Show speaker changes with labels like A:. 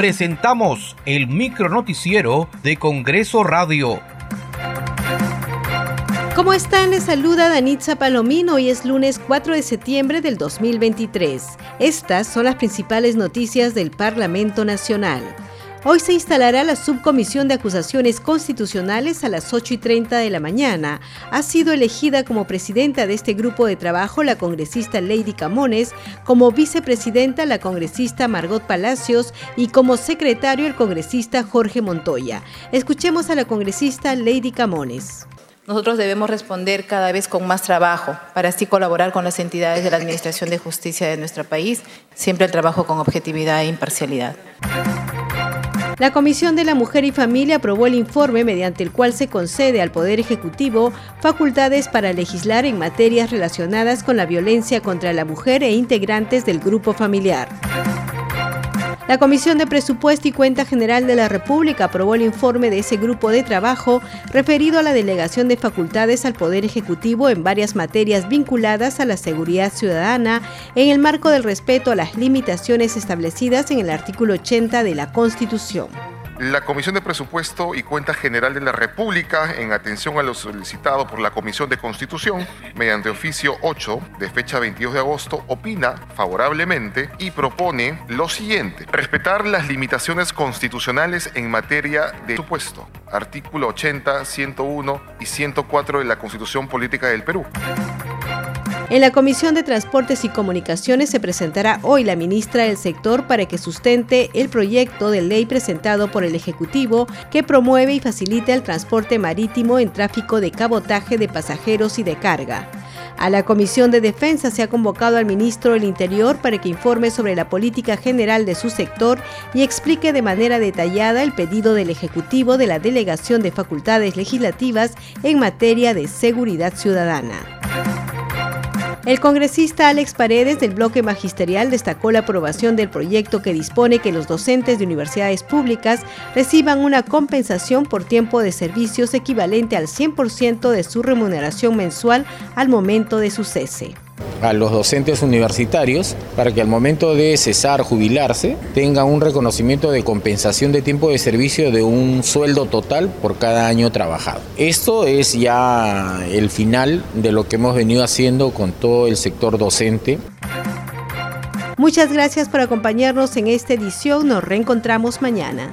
A: presentamos el micronoticiero de Congreso Radio.
B: ¿Cómo están? Les saluda Danitza Palomino. Hoy es lunes 4 de septiembre del 2023. Estas son las principales noticias del Parlamento Nacional. Hoy se instalará la subcomisión de acusaciones constitucionales a las 8 y 30 de la mañana. Ha sido elegida como presidenta de este grupo de trabajo la congresista Lady Camones, como vicepresidenta la congresista Margot Palacios y como secretario el congresista Jorge Montoya. Escuchemos a la congresista Lady Camones.
C: Nosotros debemos responder cada vez con más trabajo para así colaborar con las entidades de la Administración de Justicia de nuestro país, siempre el trabajo con objetividad e imparcialidad.
B: La Comisión de la Mujer y Familia aprobó el informe mediante el cual se concede al Poder Ejecutivo facultades para legislar en materias relacionadas con la violencia contra la mujer e integrantes del grupo familiar. La Comisión de Presupuesto y Cuenta General de la República aprobó el informe de ese grupo de trabajo referido a la delegación de facultades al Poder Ejecutivo en varias materias vinculadas a la seguridad ciudadana en el marco del respeto a las limitaciones establecidas en el artículo 80 de la Constitución.
D: La Comisión de Presupuesto y Cuenta General de la República, en atención a lo solicitado por la Comisión de Constitución, mediante oficio 8 de fecha 22 de agosto, opina favorablemente y propone lo siguiente. Respetar las limitaciones constitucionales en materia de supuesto. Artículo 80, 101 y 104 de la Constitución Política del Perú.
B: En la Comisión de Transportes y Comunicaciones se presentará hoy la ministra del sector para que sustente el proyecto de ley presentado por el Ejecutivo que promueve y facilita el transporte marítimo en tráfico de cabotaje de pasajeros y de carga. A la Comisión de Defensa se ha convocado al ministro del Interior para que informe sobre la política general de su sector y explique de manera detallada el pedido del Ejecutivo de la Delegación de Facultades Legislativas en materia de seguridad ciudadana. El congresista Alex Paredes del bloque magisterial destacó la aprobación del proyecto que dispone que los docentes de universidades públicas reciban una compensación por tiempo de servicios equivalente al 100% de su remuneración mensual al momento de su cese
E: a los docentes universitarios para que al momento de cesar, jubilarse, tengan un reconocimiento de compensación de tiempo de servicio de un sueldo total por cada año trabajado. Esto es ya el final de lo que hemos venido haciendo con todo el sector docente.
B: Muchas gracias por acompañarnos en esta edición. Nos reencontramos mañana.